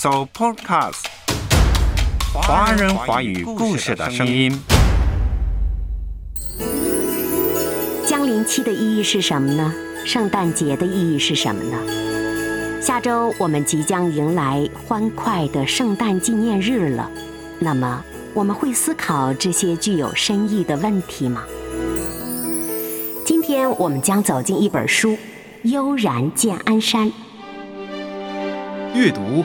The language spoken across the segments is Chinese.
So Podcast，华人华语故事的声音。降临期的意义是什么呢？圣诞节的意义是什么呢？下周我们即将迎来欢快的圣诞纪念日了，那么我们会思考这些具有深意的问题吗？今天我们将走进一本书《悠然见安山》。阅读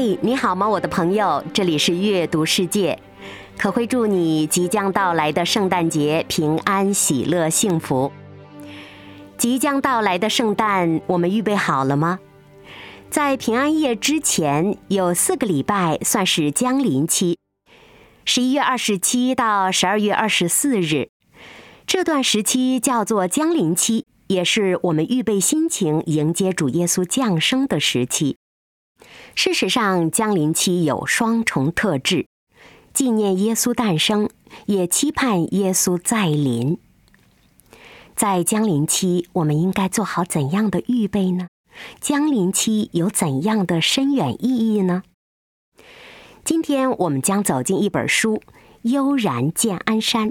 你好吗，我的朋友？这里是阅读世界，可会祝你即将到来的圣诞节平安、喜乐、幸福。即将到来的圣诞，我们预备好了吗？在平安夜之前有四个礼拜，算是降临期，十一月二十七到十二月二十四日，这段时期叫做降临期，也是我们预备心情迎接主耶稣降生的时期。事实上，降临期有双重特质：纪念耶稣诞生，也期盼耶稣再临。在降临期，我们应该做好怎样的预备呢？降临期有怎样的深远意义呢？今天我们将走进一本书《悠然见安山》，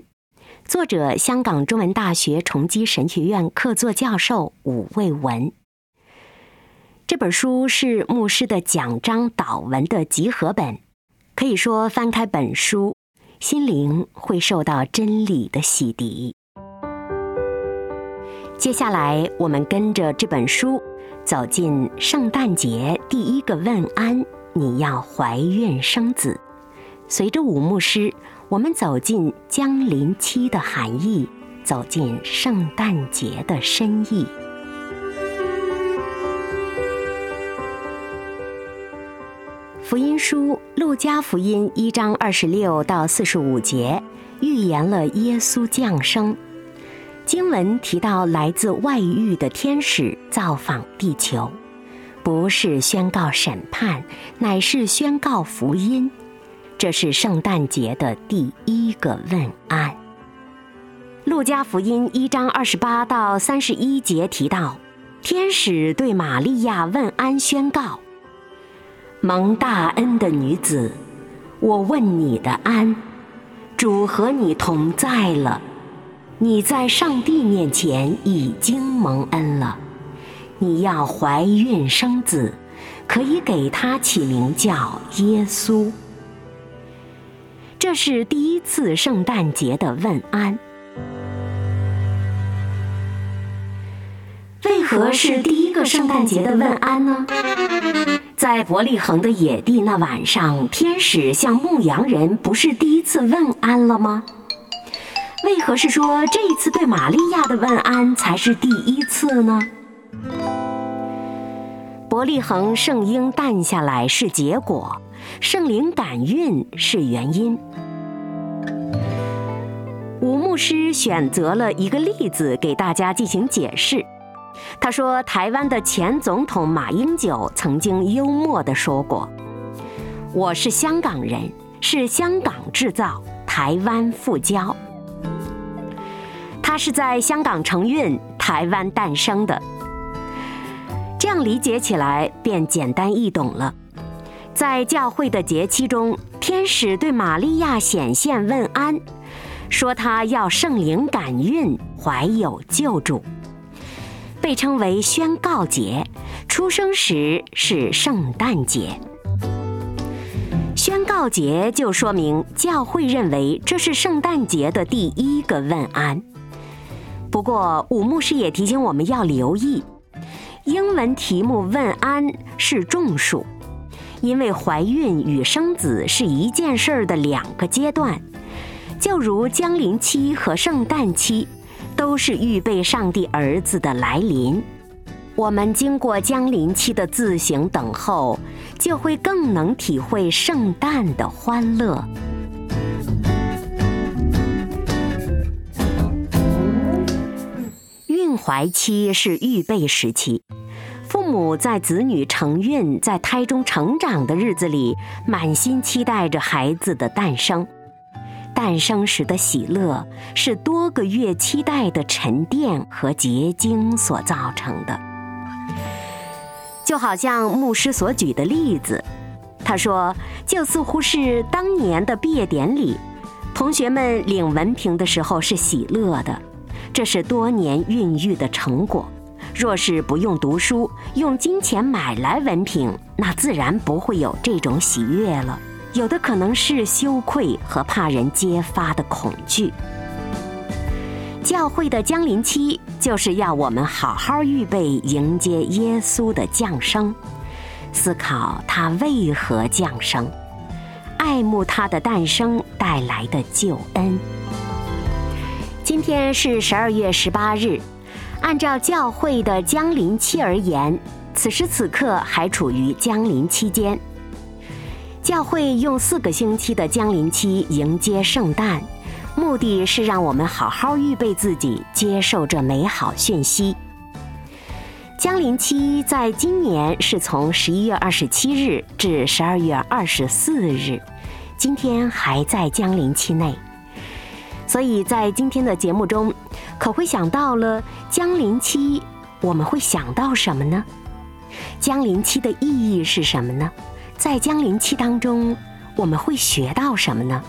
作者香港中文大学崇基神学院客座教授武卫文。这本书是牧师的讲章祷文的集合本，可以说翻开本书，心灵会受到真理的洗涤。接下来，我们跟着这本书走进圣诞节第一个问安：你要怀孕生子。随着武牧师，我们走进江临期的含义，走进圣诞节的深意。福音书《路加福音》一章二十六到四十五节，预言了耶稣降生。经文提到来自外域的天使造访地球，不是宣告审判，乃是宣告福音。这是圣诞节的第一个问安。《路加福音》一章二十八到三十一节提到，天使对玛利亚问安，宣告。蒙大恩的女子，我问你的安，主和你同在了。你在上帝面前已经蒙恩了。你要怀孕生子，可以给他起名叫耶稣。这是第一次圣诞节的问安。为何是第一个圣诞节的问安呢？在伯利恒的野地那晚上，天使向牧羊人不是第一次问安了吗？为何是说这一次对玛利亚的问安才是第一次呢？伯利恒圣婴诞下来是结果，圣灵感孕是原因。吴牧师选择了一个例子给大家进行解释。他说：“台湾的前总统马英九曾经幽默地说过：‘我是香港人，是香港制造，台湾复交。’他是在香港承运，台湾诞生的。这样理解起来便简单易懂了。在教会的节期中，天使对玛利亚显现问安，说他要圣灵感孕，怀有救主。”被称为宣告节，出生时是圣诞节。宣告节就说明教会认为这是圣诞节的第一个问安。不过，武牧师也提醒我们要留意，英文题目问安是众数，因为怀孕与生子是一件事儿的两个阶段，就如降临期和圣诞期。都是预备上帝儿子的来临。我们经过降临期的自行等候，就会更能体会圣诞的欢乐。孕怀期是预备时期，父母在子女承孕、在胎中成长的日子里，满心期待着孩子的诞生。诞生时的喜乐，是多个月期待的沉淀和结晶所造成的。就好像牧师所举的例子，他说，就似乎是当年的毕业典礼，同学们领文凭的时候是喜乐的，这是多年孕育的成果。若是不用读书，用金钱买来文凭，那自然不会有这种喜悦了。有的可能是羞愧和怕人揭发的恐惧。教会的降临期就是要我们好好预备迎接耶稣的降生，思考他为何降生，爱慕他的诞生带来的救恩。今天是十二月十八日，按照教会的降临期而言，此时此刻还处于降临期间。教会用四个星期的降临期迎接圣诞。目的是让我们好好预备自己，接受这美好讯息。降临期在今年是从十一月二十七日至十二月二十四日，今天还在降临期内。所以在今天的节目中，可会想到了降临期，我们会想到什么呢？降临期的意义是什么呢？在江陵期当中，我们会学到什么呢？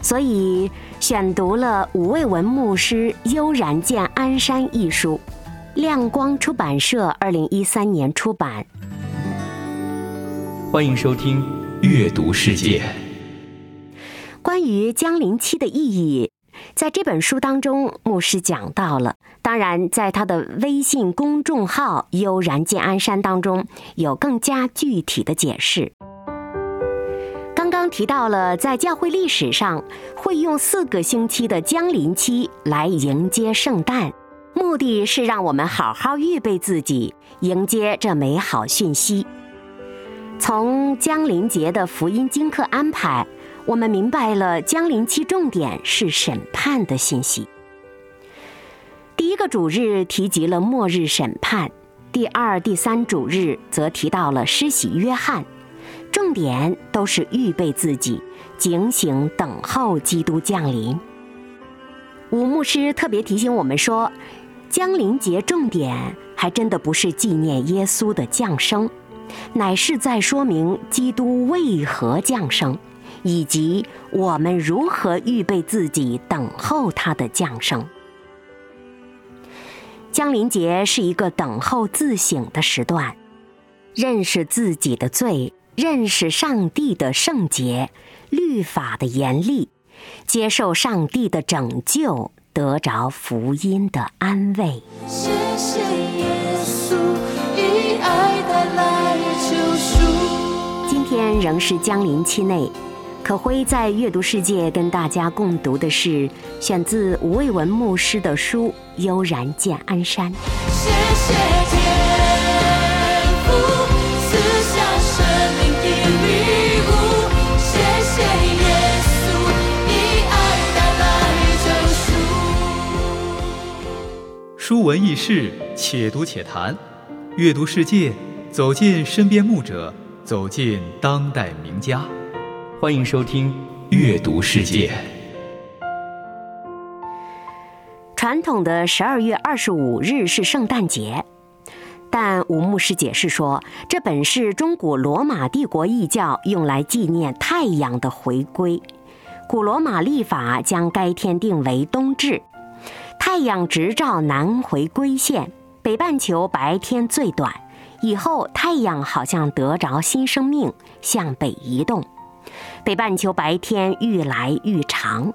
所以选读了五味文牧师《悠然见鞍山》一书，亮光出版社二零一三年出版。欢迎收听《阅读世界》。关于江陵期的意义，在这本书当中，牧师讲到了。当然，在他的微信公众号《悠然见鞍山》当中，有更加具体的解释。刚刚提到了在教会历史上会用四个星期的降临期来迎接圣诞，目的是让我们好好预备自己，迎接这美好讯息。从降临节的福音经课安排，我们明白了江临期重点是审判的信息。第一个主日提及了末日审判，第二、第三主日则提到了施洗约翰。重点都是预备自己，警醒等候基督降临。吴牧师特别提醒我们说，江临节重点还真的不是纪念耶稣的降生，乃是在说明基督为何降生，以及我们如何预备自己等候他的降生。江临节是一个等候自省的时段，认识自己的罪。认识上帝的圣洁，律法的严厉，接受上帝的拯救，得着福音的安慰。谢谢耶稣，以爱带来救赎。今天仍是江临期内，可辉在阅读世界跟大家共读的是选自吴卫文牧师的书《悠然见鞍山》。谢谢天赐下生命的礼物。谢谢耶稣，你爱带来救赎书文易事，且读且谈，阅读世界，走进身边牧者，走进当代名家。欢迎收听《阅读世界》。传统的十二月二十五日是圣诞节，但吴牧师解释说，这本是中古罗马帝国异教用来纪念太阳的回归。古罗马历法将该天定为冬至。太阳直照南回归线，北半球白天最短。以后太阳好像得着新生命，向北移动，北半球白天愈来愈长。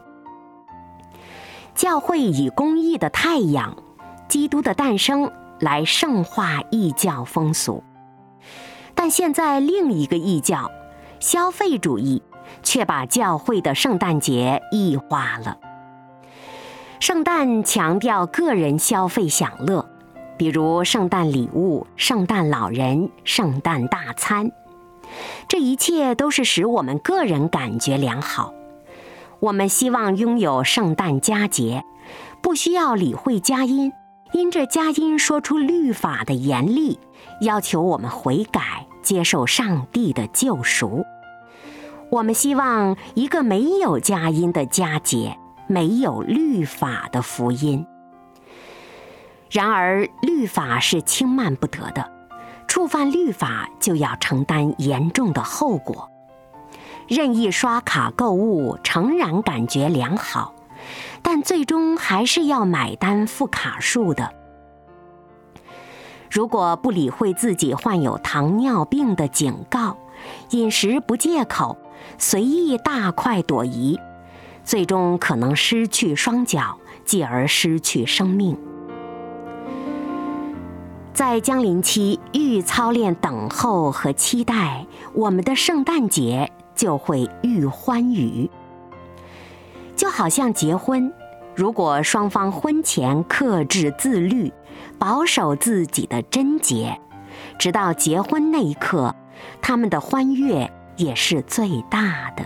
教会以公益的太阳，基督的诞生来圣化异教风俗，但现在另一个异教，消费主义，却把教会的圣诞节异化了。圣诞强调个人消费享乐，比如圣诞礼物、圣诞老人、圣诞大餐，这一切都是使我们个人感觉良好。我们希望拥有圣诞佳节，不需要理会佳音，因这佳音说出律法的严厉，要求我们悔改，接受上帝的救赎。我们希望一个没有佳音的佳节，没有律法的福音。然而，律法是轻慢不得的，触犯律法就要承担严重的后果。任意刷卡购物，诚然感觉良好，但最终还是要买单付卡数的。如果不理会自己患有糖尿病的警告，饮食不戒口，随意大快朵颐，最终可能失去双脚，继而失去生命。在降临期，愈操练等候和期待，我们的圣诞节就会愈欢愉。就好像结婚，如果双方婚前克制自律，保守自己的贞洁，直到结婚那一刻，他们的欢悦也是最大的。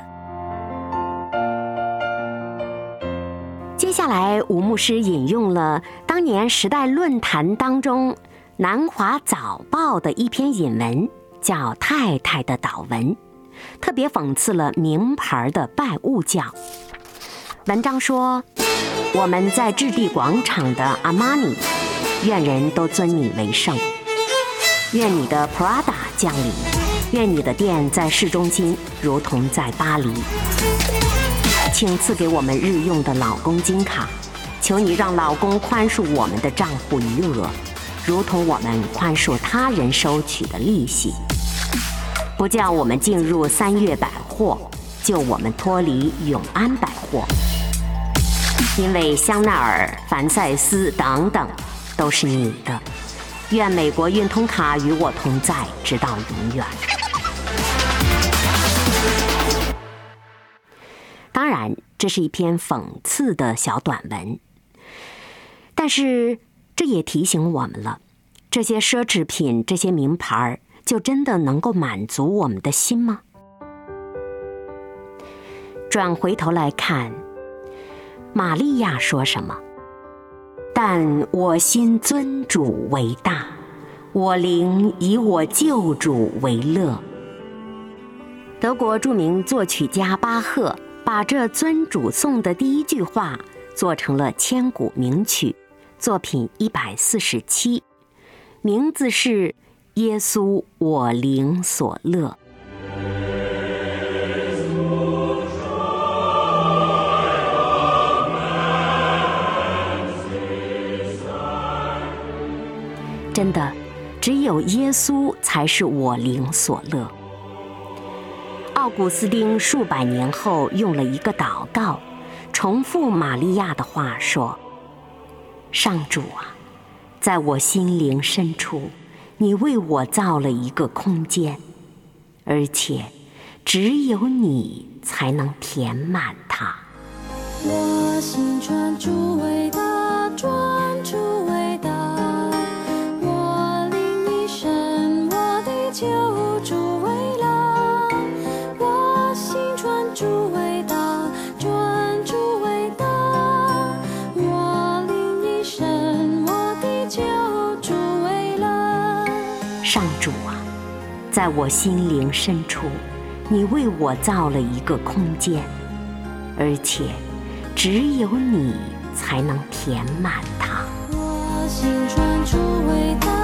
接下来，吴牧师引用了当年《时代论坛》当中。南华早报的一篇引文叫《太太的祷文》，特别讽刺了名牌的拜物教。文章说：“我们在置地广场的阿玛尼，愿人都尊你为圣；愿你的 Prada 降临；愿你的店在市中心，如同在巴黎。请赐给我们日用的老公金卡，求你让老公宽恕我们的账户余额。”如同我们宽恕他人收取的利息，不叫我们进入三月百货，就我们脱离永安百货。因为香奈儿、凡赛斯等等都是你的，愿美国运通卡与我同在，直到永远。当然，这是一篇讽刺的小短文，但是。这也提醒我们了：这些奢侈品、这些名牌就真的能够满足我们的心吗？转回头来看，玛利亚说什么？但我心尊主为大，我灵以我救主为乐。德国著名作曲家巴赫把这尊主颂的第一句话做成了千古名曲。作品一百四十七，名字是《耶稣我灵所乐》。真的，只有耶稣才是我灵所乐。奥古斯丁数百年后用了一个祷告，重复玛利亚的话说。上主啊，在我心灵深处，你为我造了一个空间，而且只有你才能填满它。我心专注伟大，专注在我心灵深处，你为我造了一个空间，而且只有你才能填满它。我心专注伟大，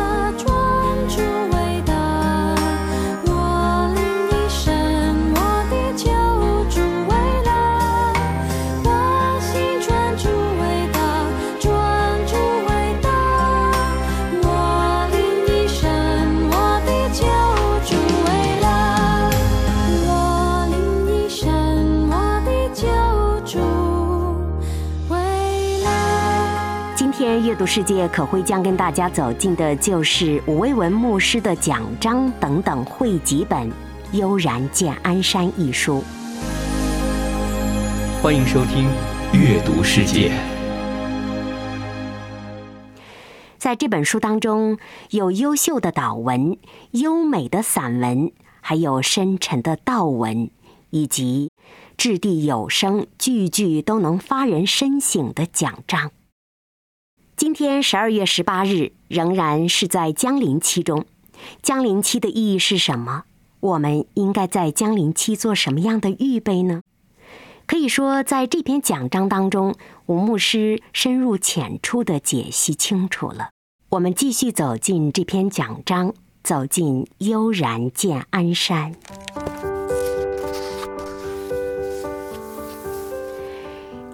阅读世界可会将跟大家走进的就是武威文牧师的讲章等等汇集本《悠然见安山》一书。欢迎收听《阅读世界》。在这本书当中，有优秀的祷文、优美的散文，还有深沉的道文，以及掷地有声、句句都能发人深省的讲章。今天十二月十八日，仍然是在江陵期中。江陵期的意义是什么？我们应该在江陵期做什么样的预备呢？可以说，在这篇讲章当中，吴牧师深入浅出的解析清楚了。我们继续走进这篇讲章，走进悠然见安山。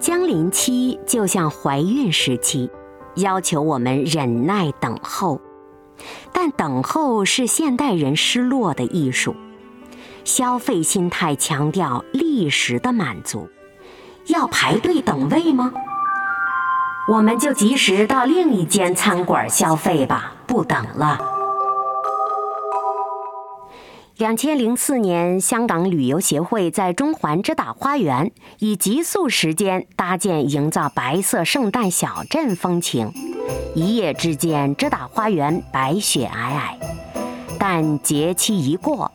江陵期就像怀孕时期，要求我们忍耐等候，但等候是现代人失落的艺术。消费心态强调历史的满足，要排队等位吗？我们就及时到另一间餐馆消费吧，不等了。两千零四年，香港旅游协会在中环遮打花园以极速时间搭建营造白色圣诞小镇风情，一夜之间遮打花园白雪皑皑，但节期一过。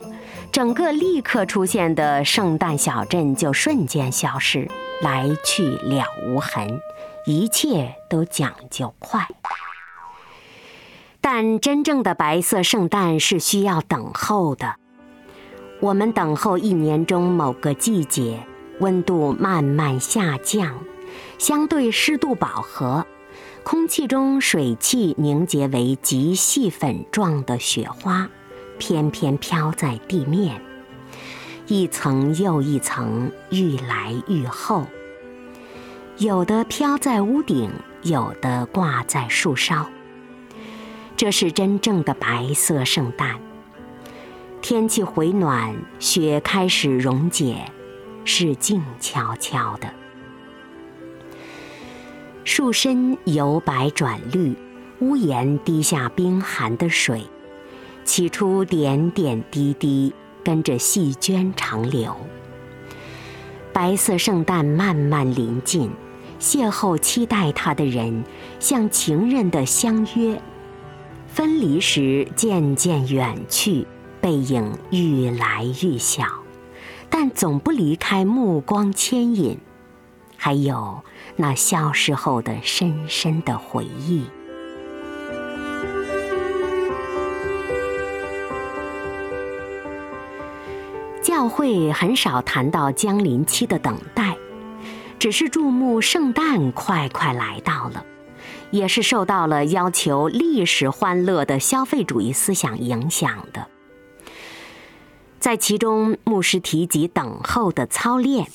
整个立刻出现的圣诞小镇就瞬间消失，来去了无痕，一切都讲究快。但真正的白色圣诞是需要等候的。我们等候一年中某个季节，温度慢慢下降，相对湿度饱和，空气中水汽凝结为极细粉状的雪花。翩翩飘在地面，一层又一层，愈来愈厚。有的飘在屋顶，有的挂在树梢。这是真正的白色圣诞。天气回暖，雪开始溶解，是静悄悄的。树身由白转绿，屋檐滴下冰寒的水。起初点点滴滴跟着细涓长流，白色圣诞慢慢临近，邂逅期待它的人像情人的相约，分离时渐渐远去，背影愈来愈小，但总不离开目光牵引，还有那消失后的深深的回忆。教会很少谈到江临期的等待，只是注目圣诞快快来到了，也是受到了要求历史欢乐的消费主义思想影响的。在其中，牧师提及等候的操练，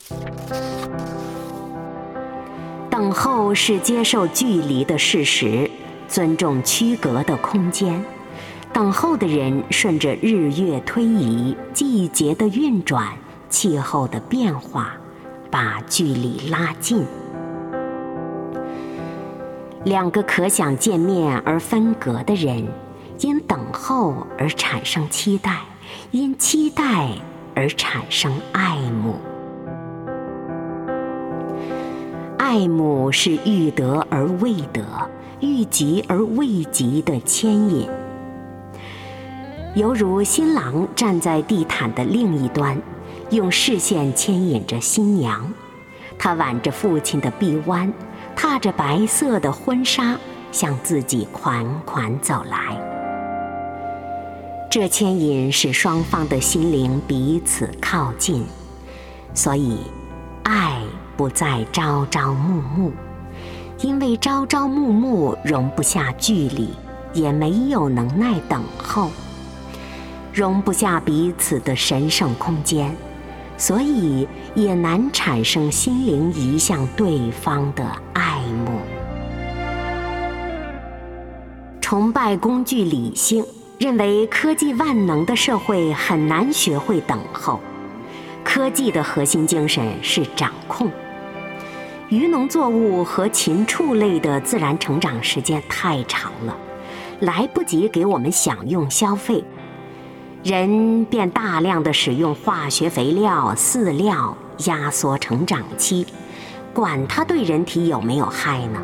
等候是接受距离的事实，尊重区隔的空间。等候的人顺着日月推移、季节的运转、气候的变化，把距离拉近。两个可想见面而分隔的人，因等候而产生期待，因期待而产生爱慕。爱慕是欲得而未得、欲及而未及的牵引。犹如新郎站在地毯的另一端，用视线牵引着新娘。他挽着父亲的臂弯，踏着白色的婚纱，向自己款款走来。这牵引使双方的心灵彼此靠近，所以爱不再朝朝暮暮，因为朝朝暮暮容不下距离，也没有能耐等候。容不下彼此的神圣空间，所以也难产生心灵移向对方的爱慕。崇拜工具理性，认为科技万能的社会很难学会等候。科技的核心精神是掌控。鱼农作物和禽畜类的自然成长时间太长了，来不及给我们享用消费。人便大量的使用化学肥料、饲料，压缩成长期，管它对人体有没有害呢？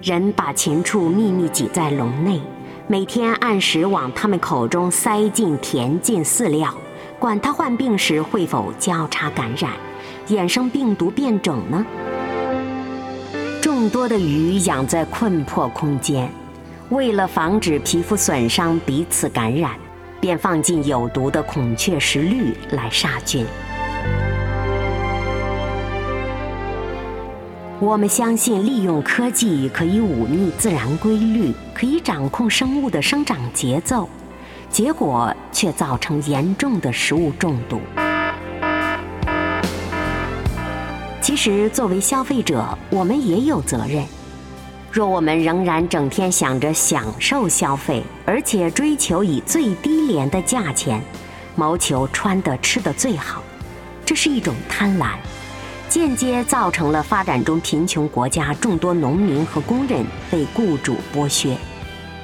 人把禽畜秘密挤在笼内，每天按时往他们口中塞进填进饲料，管它患病时会否交叉感染，衍生病毒变种呢？众多的鱼养在困迫空间，为了防止皮肤损伤、彼此感染，便放进有毒的孔雀石绿来杀菌。我们相信利用科技可以忤逆自然规律，可以掌控生物的生长节奏，结果却造成严重的食物中毒。其实，作为消费者，我们也有责任。若我们仍然整天想着享受消费，而且追求以最低廉的价钱，谋求穿的吃的最好，这是一种贪婪。间接造成了发展中贫穷国家众多农民和工人被雇主剥削，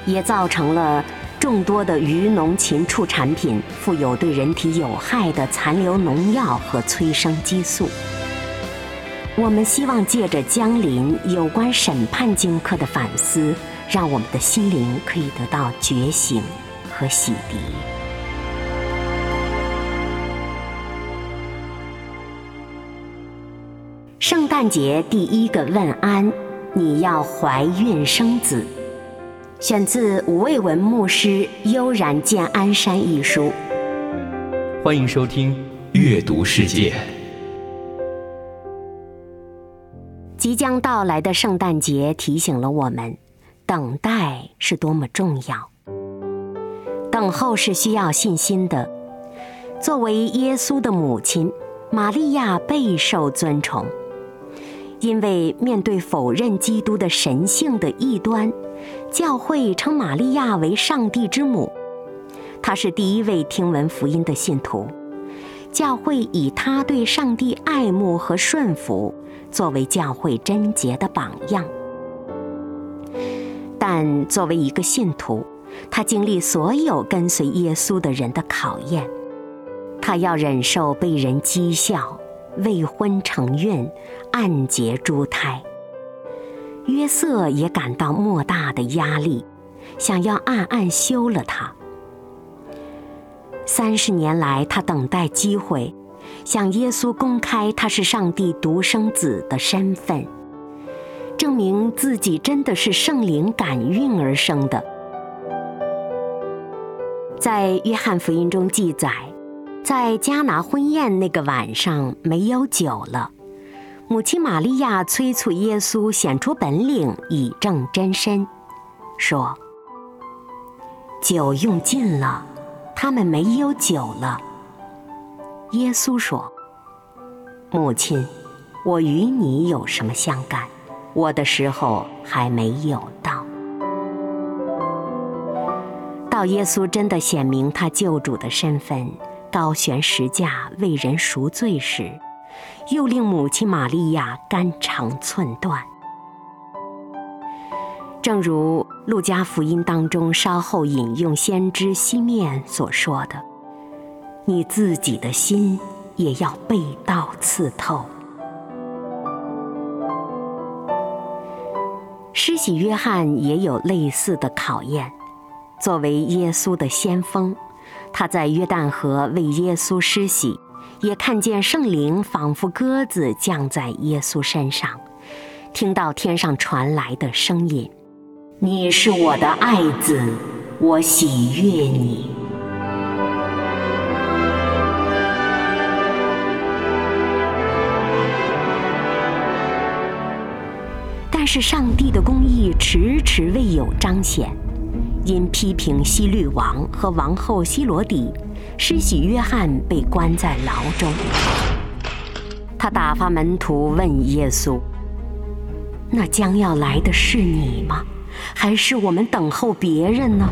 也造成了众多的渔农禽畜产品富有对人体有害的残留农药和催生激素。我们希望借着江林有关审判荆轲的反思，让我们的心灵可以得到觉醒和洗涤。诞节第一个问安，你要怀孕生子，选自吴卫文牧师《悠然见安山》一书。欢迎收听《阅读世界》。即将到来的圣诞节提醒了我们，等待是多么重要。等候是需要信心的。作为耶稣的母亲，玛利亚备受尊崇。因为面对否认基督的神性的异端，教会称玛利亚为上帝之母，她是第一位听闻福音的信徒。教会以她对上帝爱慕和顺服作为教会贞洁的榜样。但作为一个信徒，他经历所有跟随耶稣的人的考验，他要忍受被人讥笑。未婚成孕，暗结珠胎。约瑟也感到莫大的压力，想要暗暗休了他。三十年来，他等待机会，向耶稣公开他是上帝独生子的身份，证明自己真的是圣灵感孕而生的。在约翰福音中记载。在迦拿婚宴那个晚上，没有酒了。母亲玛利亚催促耶稣显出本领，以证真身，说：“酒用尽了，他们没有酒了。”耶稣说：“母亲，我与你有什么相干？我的时候还没有到。”到耶稣真的显明他救主的身份。高悬石架为人赎罪时，又令母亲玛利亚肝肠寸断。正如路加福音当中稍后引用先知西面所说的：“你自己的心也要被刀刺透。”施洗约翰也有类似的考验，作为耶稣的先锋。他在约旦河为耶稣施洗，也看见圣灵仿佛鸽子降在耶稣身上，听到天上传来的声音：“你是我的爱子，我喜悦你。”但是上帝的公义迟迟未有彰显。因批评希律王和王后希罗底，施洗约翰被关在牢中。他打发门徒问耶稣：“那将要来的是你吗？还是我们等候别人呢？”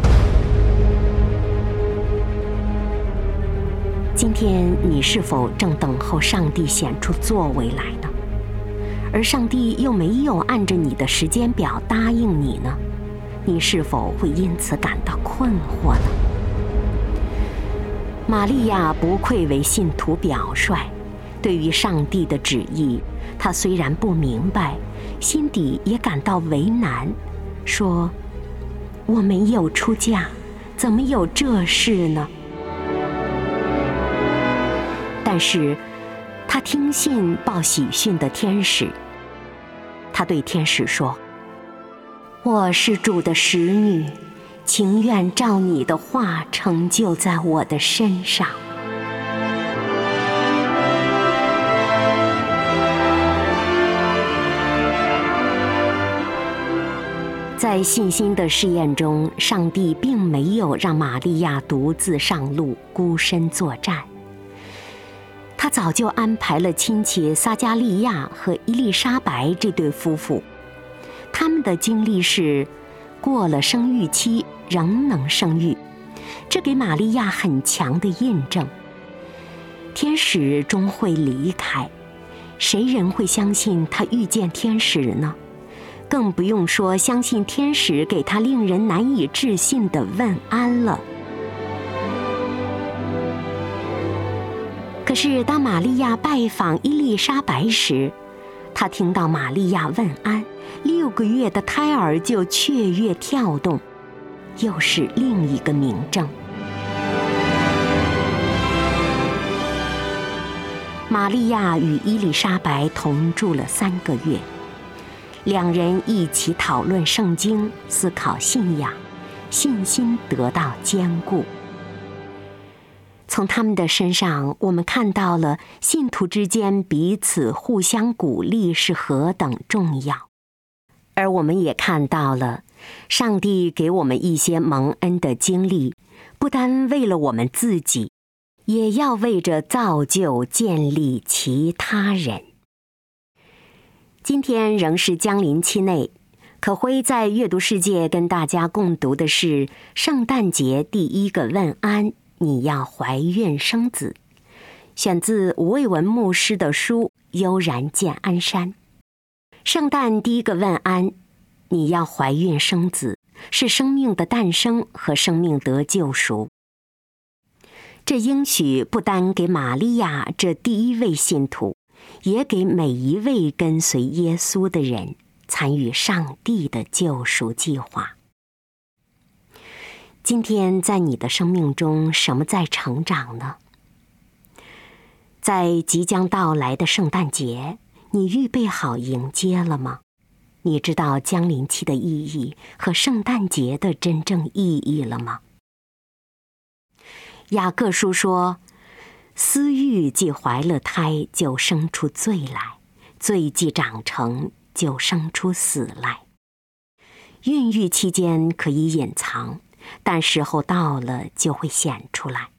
今天你是否正等候上帝显出作为来呢？而上帝又没有按着你的时间表答应你呢？你是否会因此感到困惑呢？玛利亚不愧为信徒表率，对于上帝的旨意她虽然不明白，心底也感到为难，说：“我没有出嫁，怎么有这事呢？”但是，她听信报喜讯的天使。她对天使说：“我是主的使女，情愿照你的话成就在我的身上。”在信心的试验中，上帝并没有让玛利亚独自上路，孤身作战。他早就安排了亲戚撒加利亚和伊丽莎白这对夫妇，他们的经历是过了生育期仍能生育，这给玛利亚很强的印证。天使终会离开，谁人会相信他遇见天使呢？更不用说相信天使给他令人难以置信的问安了。可是当玛利亚拜访伊丽莎白时，他听到玛利亚问安，六个月的胎儿就雀跃跳动，又是另一个明证。玛利亚与伊丽莎白同住了三个月。两人一起讨论圣经，思考信仰，信心得到坚固。从他们的身上，我们看到了信徒之间彼此互相鼓励是何等重要，而我们也看到了上帝给我们一些蒙恩的经历，不单为了我们自己，也要为着造就、建立其他人。今天仍是江临期内，可辉在阅读世界跟大家共读的是圣诞节第一个问安：你要怀孕生子，选自吴卫文牧师的书《悠然见安山》。圣诞第一个问安：你要怀孕生子，是生命的诞生和生命得救赎。这应许不单给玛利亚这第一位信徒。也给每一位跟随耶稣的人参与上帝的救赎计划。今天在你的生命中，什么在成长呢？在即将到来的圣诞节，你预备好迎接了吗？你知道降临期的意义和圣诞节的真正意义了吗？雅各书说。私欲既怀了胎，就生出罪来；罪既长成，就生出死来。孕育期间可以隐藏，但时候到了就会显出来。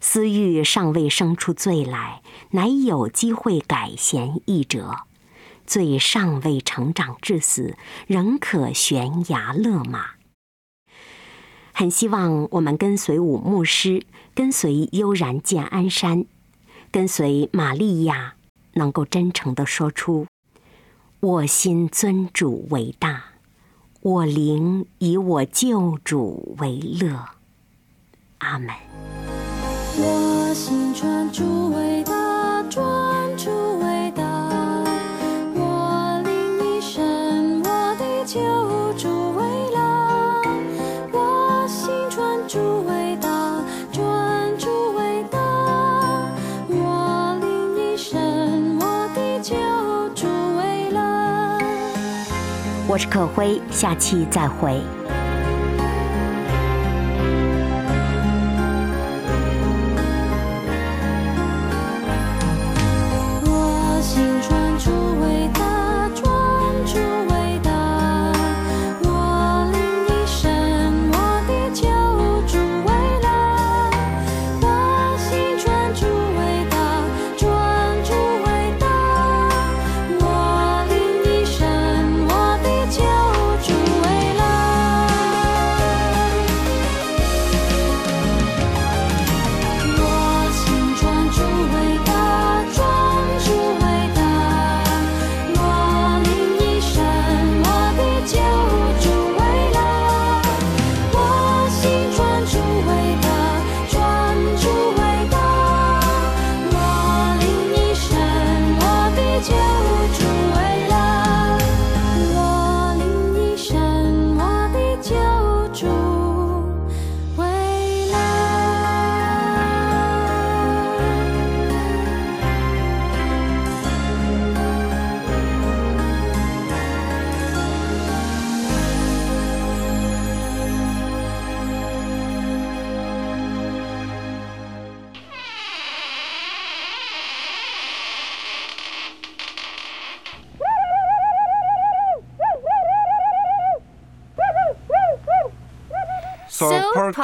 私欲尚未生出罪来，乃有机会改弦易辙；罪尚未成长至死，仍可悬崖勒马。很希望我们跟随武牧师，跟随悠然见安山，跟随玛利亚，能够真诚的说出：“我心尊主为大，我灵以我救主为乐。”阿门。我心尊主为大，我是可辉，下期再会。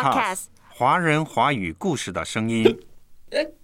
cass 华人华语故事的声音。